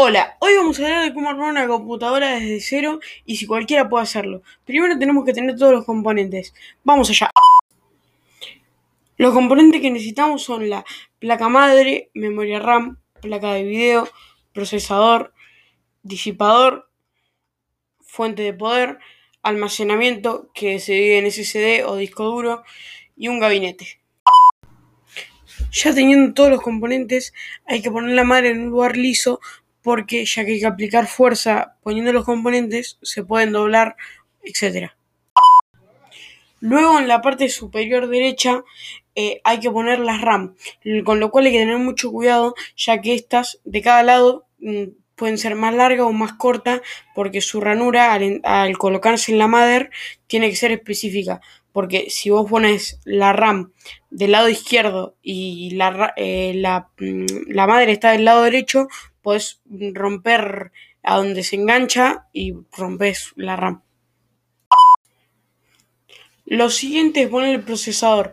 Hola, hoy vamos a hablar de cómo armar una computadora desde cero y si cualquiera puede hacerlo. Primero tenemos que tener todos los componentes. Vamos allá. Los componentes que necesitamos son la placa madre, memoria RAM, placa de video, procesador, disipador, fuente de poder, almacenamiento que se divide en SSD o disco duro y un gabinete. Ya teniendo todos los componentes, hay que poner la madre en un lugar liso porque ya que hay que aplicar fuerza poniendo los componentes, se pueden doblar, etc. Luego en la parte superior derecha eh, hay que poner las RAM, con lo cual hay que tener mucho cuidado ya que estas de cada lado mm, pueden ser más largas o más cortas porque su ranura al, colocarse en la madre tiene que ser específica porque si vos pones la RAM del lado izquierdo y la, eh, la, mm, la madre está del lado derecho, puedes romper a donde se engancha y rompes la RAM. Lo siguiente es poner el procesador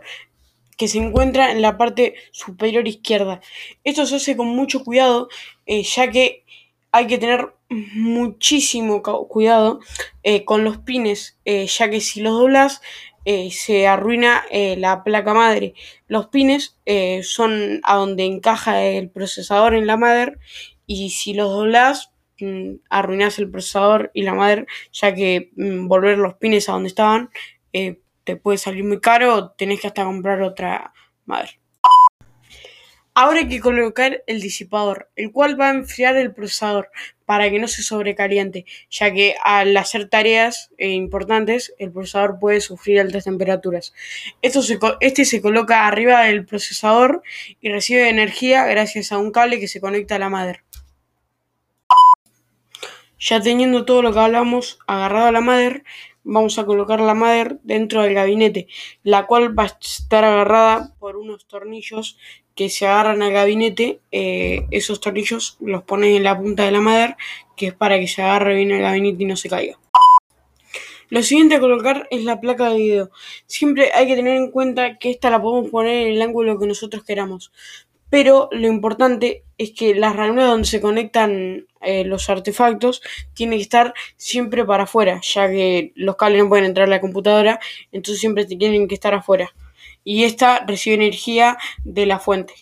que se encuentra en la parte superior izquierda. Esto se hace con mucho cuidado eh, ya que hay que tener muchísimo cuidado eh, con los pines, eh, ya que si los doblas se arruina la placa madre. Los pines son a donde encaja el procesador en la madre y si los doblas mm, arruinas el procesador y la madre, ya que mm, volver los pines a donde estaban eh, te puede salir muy caro tenés que hasta comprar otra madre. Ahora hay que colocar el disipador, el cual va a enfriar el procesador para que no se sobrecaliente, ya que al hacer tareas eh, importantes el procesador puede sufrir altas temperaturas. Esto este se coloca arriba del procesador y recibe energía gracias a un cable que se conecta a la madre. Ya teniendo todo lo que hablamos agarrado a la madre, vamos a colocar la madre dentro del gabinete, la cual va a estar agarrada por unos tornillos que se agarran al gabinete. Eh, esos tornillos los pones en la punta de la madre, que es para que se agarre bien el gabinete y no se caiga. Lo siguiente a colocar es la placa de video. Siempre hay que tener en cuenta que esta la podemos poner en el ángulo que nosotros queramos pero lo importante es que las ranuras donde se conectan eh, los artefactos tienen que estar siempre para afuera, ya que los cables no pueden entrar a la computadora, entonces siempre tienen que estar afuera. Y esta recibe energía de la fuente.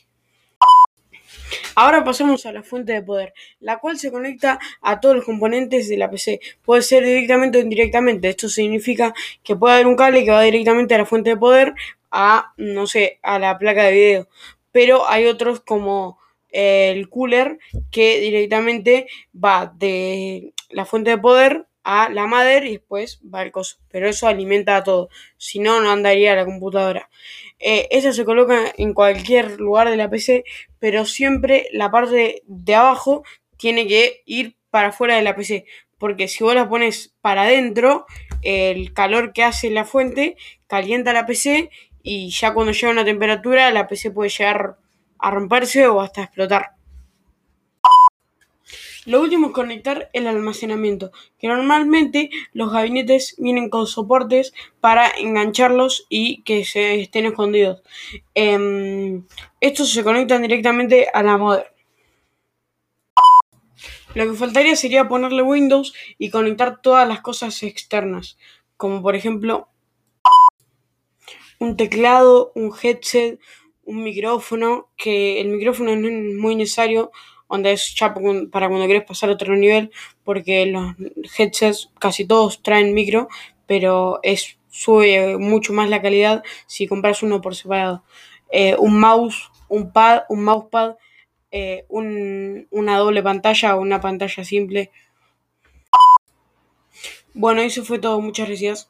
Ahora pasamos a la fuente de poder, la cual se conecta a todos los componentes de la PC. Puede ser directamente o indirectamente. Esto significa que puede haber un cable que va directamente a la fuente de poder, a, no sé, a la placa de video pero hay otros como el cooler que directamente va de la fuente de poder a la madre y después va el coso. Pero eso alimenta a todo. Si no, no andaría la computadora. Eh, eso se coloca en cualquier lugar de la PC, pero siempre la parte de abajo tiene que ir para afuera de la PC. Porque si vos la pones para adentro, el calor que hace la fuente calienta la PC y ya cuando llega una temperatura la PC puede llegar a romperse o hasta explotar. Lo último es conectar el almacenamiento, que normalmente los gabinetes vienen con soportes para engancharlos y que se estén escondidos. Em, estos se conectan directamente a la modem. Lo que faltaría sería ponerle Windows y conectar todas las cosas externas, como por ejemplo un teclado, un headset, un micrófono, que el micrófono no es muy necesario, donde es ya para cuando quieres pasar a otro nivel, porque los headsets casi todos traen micro, pero es sube mucho más la calidad si compras uno por separado. Eh, un mouse, un pad, un mousepad, eh, una doble pantalla o una pantalla simple. Bueno, eso fue todo. Muchas gracias.